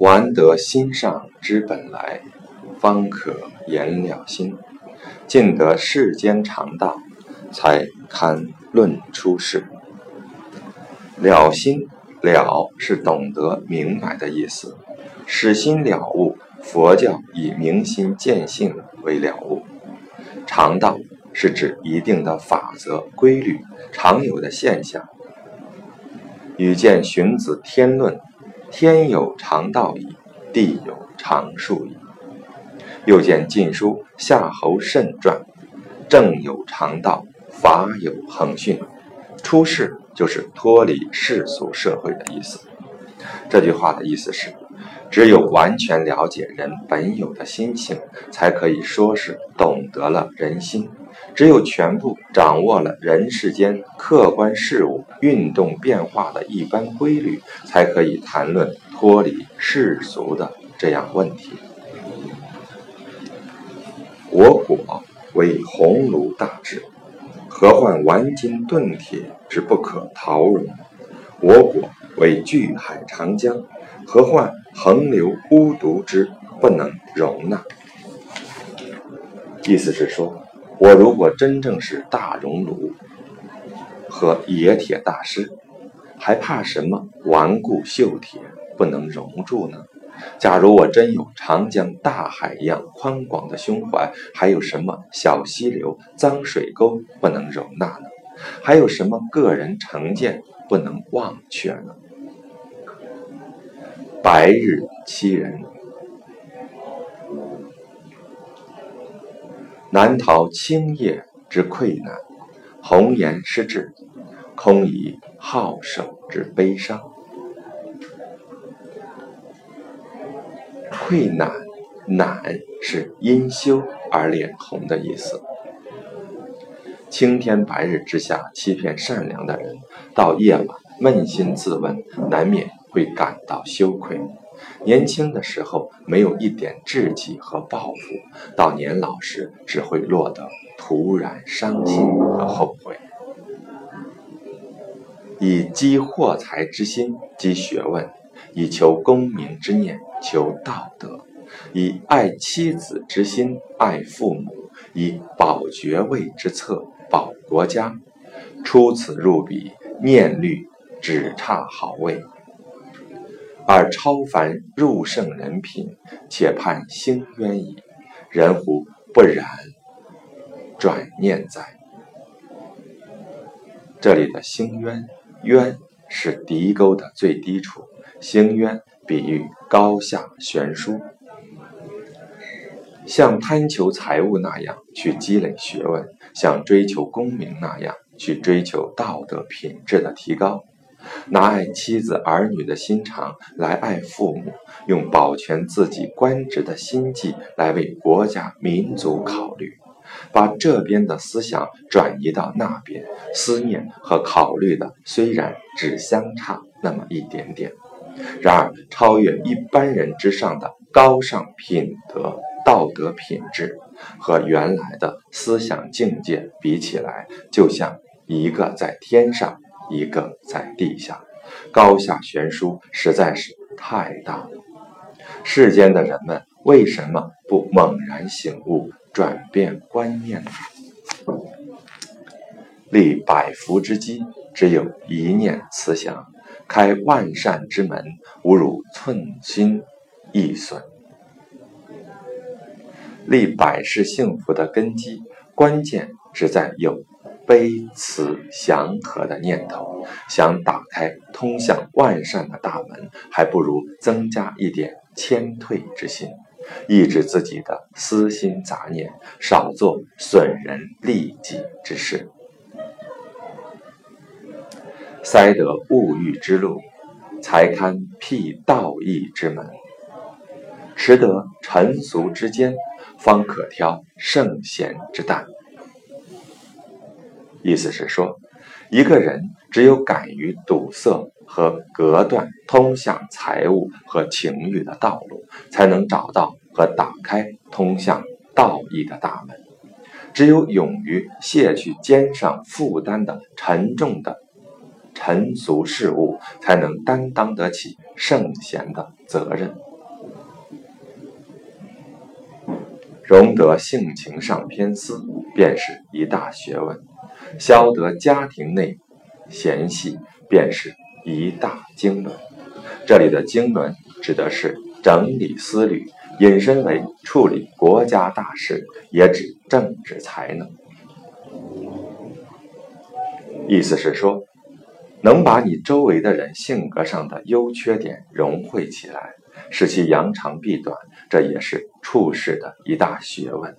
玩得心上之本来，方可言了心；尽得世间常道，才堪论出世。了心了是懂得明白的意思，使心了悟。佛教以明心见性为了悟。常道是指一定的法则、规律、常有的现象。与见荀子《天论》。天有常道矣，地有常数矣。又见《晋书·夏侯慎传》，政有常道，法有恒训。出世就是脱离世俗社会的意思。这句话的意思是，只有完全了解人本有的心性，才可以说是懂得了人心。只有全部掌握了人世间客观事物运动变化的一般规律，才可以谈论脱离世俗的这样问题。我果为鸿儒大智，何患顽金钝铁之不可陶容？我果为巨海长江，何患横流污渎之不能容纳？意思是说。我如果真正是大熔炉和冶铁大师，还怕什么顽固锈铁不能熔铸呢？假如我真有长江大海一样宽广的胸怀，还有什么小溪流、脏水沟不能容纳呢？还有什么个人成见不能忘却呢？白日欺人。难逃青叶之溃难，红颜失志，空以好手之悲伤。溃难，难是因羞而脸红的意思。青天白日之下欺骗善良的人，到夜晚扪心自问，难免会感到羞愧。年轻的时候没有一点志气和抱负，到年老时只会落得徒然伤心和后悔。以积货财之心积学问，以求功名之念求道德，以爱妻子之心爱父母，以保爵位之策保国家，出此入彼，念虑只差好位。而超凡入圣人品，且盼兴渊矣。人乎不然？转念在这里的兴渊，渊是敌沟的最低处，兴渊比喻高下悬殊。像贪求财物那样去积累学问，像追求功名那样去追求道德品质的提高。拿爱妻子儿女的心肠来爱父母，用保全自己官职的心计来为国家民族考虑，把这边的思想转移到那边，思念和考虑的虽然只相差那么一点点，然而超越一般人之上的高尚品德、道德品质，和原来的思想境界比起来，就像一个在天上。一个在地下，高下悬殊实在是太大了。世间的人们为什么不猛然醒悟，转变观念呢？立百福之基，只有一念慈祥；开万善之门，无辱寸心一损。立百世幸福的根基，关键只在有。悲慈祥和的念头，想打开通向万善的大门，还不如增加一点谦退之心，抑制自己的私心杂念，少做损人利己之事。塞得物欲之路，才堪辟道义之门；持得尘俗之间，方可挑圣贤之担。意思是说一个人只有敢于堵塞和隔断通向财务和情欲的道路才能找到和打开通向道义的大门。只有勇于卸去肩上负担的沉重的尘俗事物才能担当得起圣贤的责任。容得性情上偏私便是一大学问消得家庭内嫌隙，便是一大经纶。这里的经纶指的是整理思虑，引申为处理国家大事，也指政治才能。意思是说，能把你周围的人性格上的优缺点融汇起来。使其扬长避短，这也是处事的一大学问；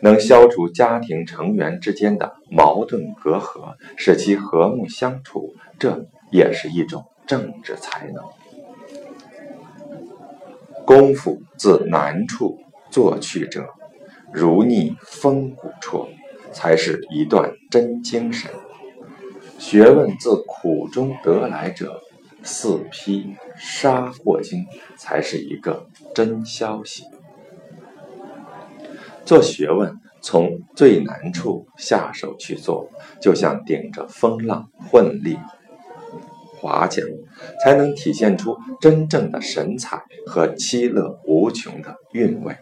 能消除家庭成员之间的矛盾隔阂，使其和睦相处，这也是一种政治才能。功夫自难处做去者，如逆风骨绰，才是一段真精神；学问自苦中得来者。四批杀祸经才是一个真消息。做学问，从最难处下手去做，就像顶着风浪混力划桨，才能体现出真正的神采和其乐无穷的韵味。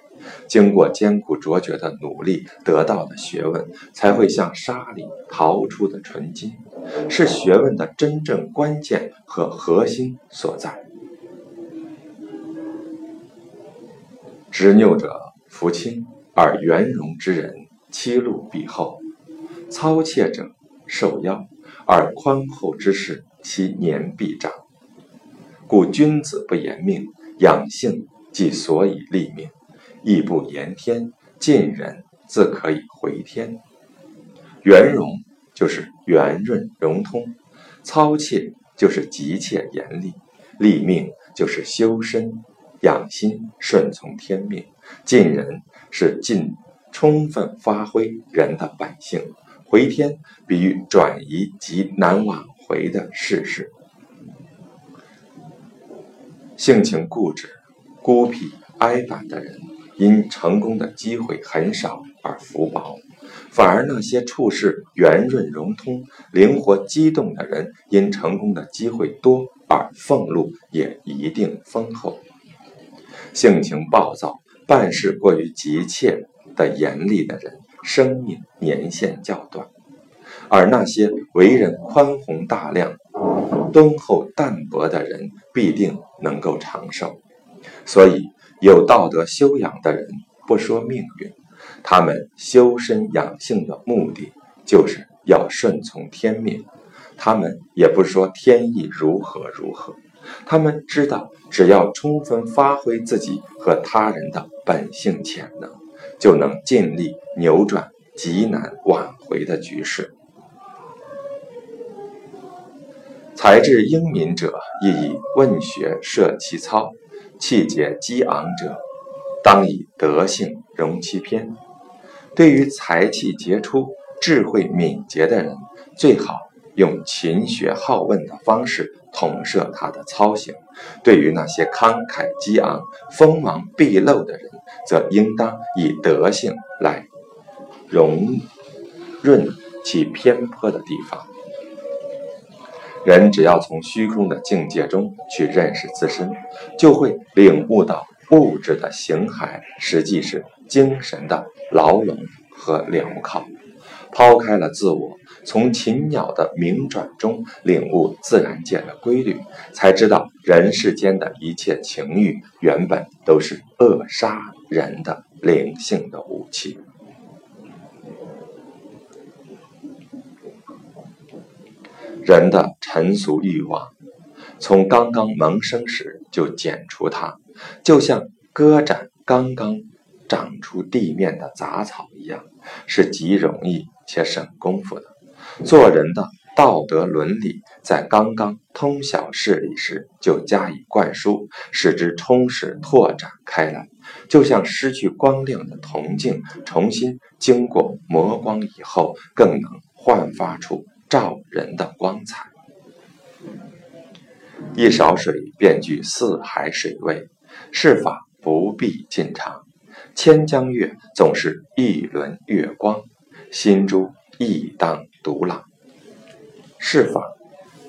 经过艰苦卓绝的努力得到的学问，才会像沙里淘出的纯金，是学问的真正关键和核心所在。执拗者福轻，而圆融之人其禄必厚；操切者受邀，而宽厚之士其年必长。故君子不言命，养性即所以立命。义不言天，尽人自可以回天。圆融就是圆润融通，操切就是急切严厉，立命就是修身养心顺从天命，尽人是尽充分发挥人的本性，回天比喻转移及难挽回的事实。性情固执、孤僻、哀板的人。因成功的机会很少而福薄，反而那些处事圆润融通、灵活机动的人，因成功的机会多而俸禄也一定丰厚。性情暴躁、办事过于急切的严厉的人，生命年限较短；而那些为人宽宏大量、敦厚淡泊的人，必定能够长寿。所以。有道德修养的人，不说命运，他们修身养性的目的就是要顺从天命。他们也不说天意如何如何，他们知道，只要充分发挥自己和他人的本性潜能，就能尽力扭转极难挽回的局势。才智英明者，亦以问学设其操。气节激昂者，当以德性容其偏。对于才气杰出、智慧敏捷的人，最好用勤学好问的方式统摄他的操行；对于那些慷慨激昂、锋芒毕露的人，则应当以德性来容润其偏颇的地方。人只要从虚空的境界中去认识自身，就会领悟到物质的形骸实际是精神的牢笼和镣铐。抛开了自我，从禽鸟的鸣转中领悟自然界的规律，才知道人世间的一切情欲原本都是扼杀人的灵性的武器。人的尘俗欲望，从刚刚萌生时就剪除它，就像割斩刚刚长出地面的杂草一样，是极容易且省功夫的。做人的道德伦理，在刚刚通晓事理时就加以灌输，使之充实拓展开来，就像失去光亮的铜镜，重新经过磨光以后，更能焕发出。照人的光彩，一勺水便具四海水味，是法不必尽尝。千江月总是一轮月光，心珠亦当独朗。是法，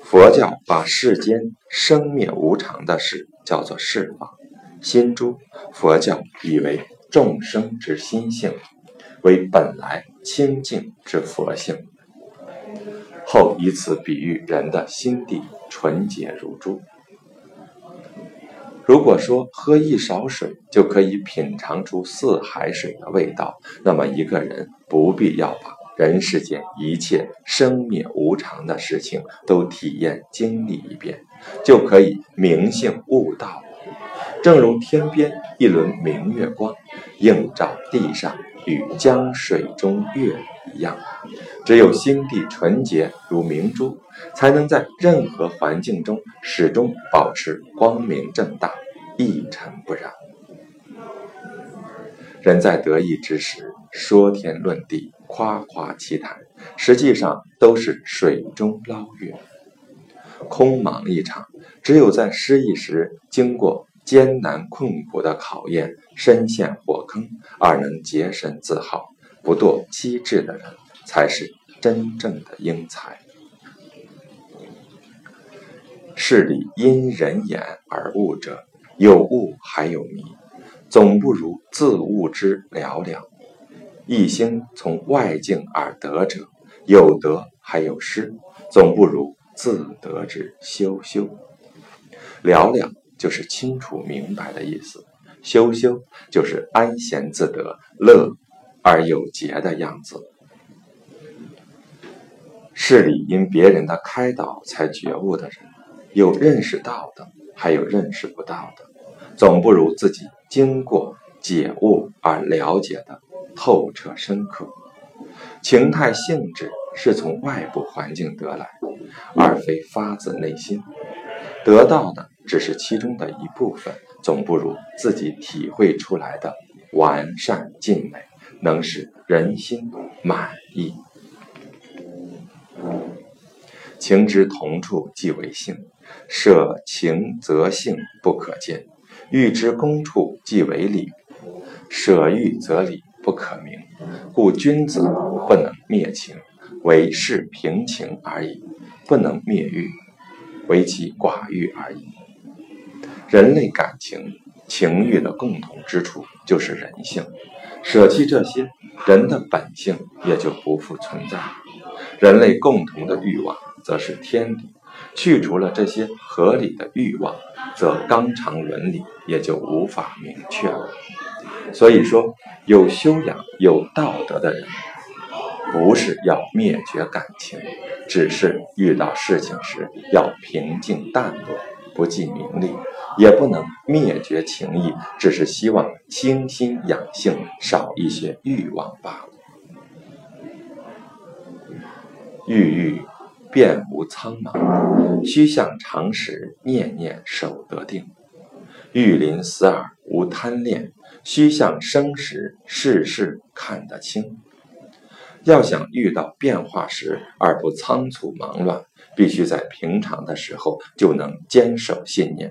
佛教把世间生灭无常的事叫做是法；心珠，佛教以为众生之心性，为本来清净之佛性。后以此比喻人的心地纯洁如珠。如果说喝一勺水就可以品尝出四海水的味道，那么一个人不必要把人世间一切生灭无常的事情都体验经历一遍，就可以明性悟道。正如天边一轮明月光，映照地上与江水中月一样。只有心地纯洁如明珠，才能在任何环境中始终保持光明正大、一尘不染。人在得意之时说天论地、夸夸其谈，实际上都是水中捞月，空忙一场。只有在失意时经过艰难困苦的考验，身陷火坑而能洁身自好、不堕机智的人。才是真正的英才。事理因人眼而悟者，有悟还有迷，总不如自悟之了了。一心从外境而得者，有得还有失，总不如自得之修修。了了就是清楚明白的意思，修修就是安闲自得、乐而有节的样子。事理因别人的开导才觉悟的人，有认识到的，还有认识不到的，总不如自己经过解悟而了解的透彻深刻。情态性质是从外部环境得来，而非发自内心。得到的只是其中的一部分，总不如自己体会出来的完善尽美，能使人心满意。情之同处即为性，舍情则性不可见；欲之公处即为理，舍欲则理不可名。故君子不能灭情，唯是平情而已；不能灭欲，为其寡欲而已。人类感情、情欲的共同之处就是人性，舍弃这些，人的本性也就不复存在。人类共同的欲望。则是天理，去除了这些合理的欲望，则纲常伦理也就无法明确了。所以说，有修养、有道德的人，不是要灭绝感情，只是遇到事情时要平静淡泊，不计名利，也不能灭绝情谊，只是希望清心养性，少一些欲望罢了。郁郁。便无苍茫，须向常时念念守得定；玉林死耳无贪恋，须向生时事事看得清。要想遇到变化时而不仓促忙乱，必须在平常的时候就能坚守信念；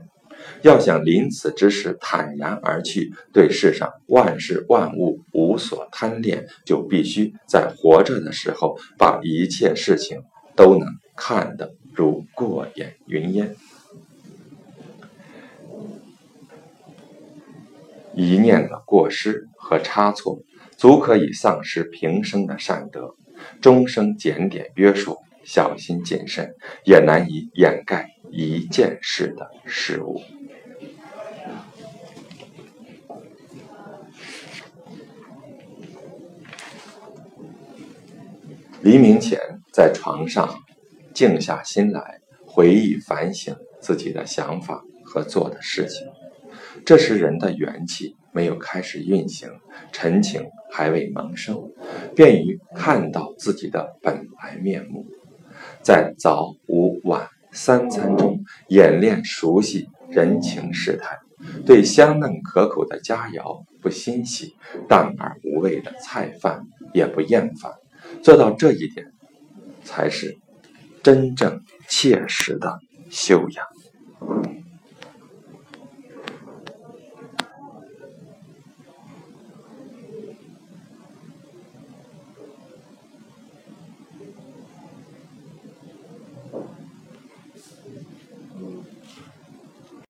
要想临死之时坦然而去，对世上万事万物无所贪恋，就必须在活着的时候把一切事情。都能看得如过眼云烟，一念的过失和差错，足可以丧失平生的善德。终生检点约束，小心谨慎，也难以掩盖一件事的失误。黎明前，在床上静下心来，回忆反省自己的想法和做的事情。这时，人的元气没有开始运行，陈情还未萌生，便于看到自己的本来面目。在早、午、晚三餐中演练熟悉人情世态，对香嫩可口的佳肴不欣喜，淡而无味的菜饭也不厌烦。做到这一点，才是真正切实的修养。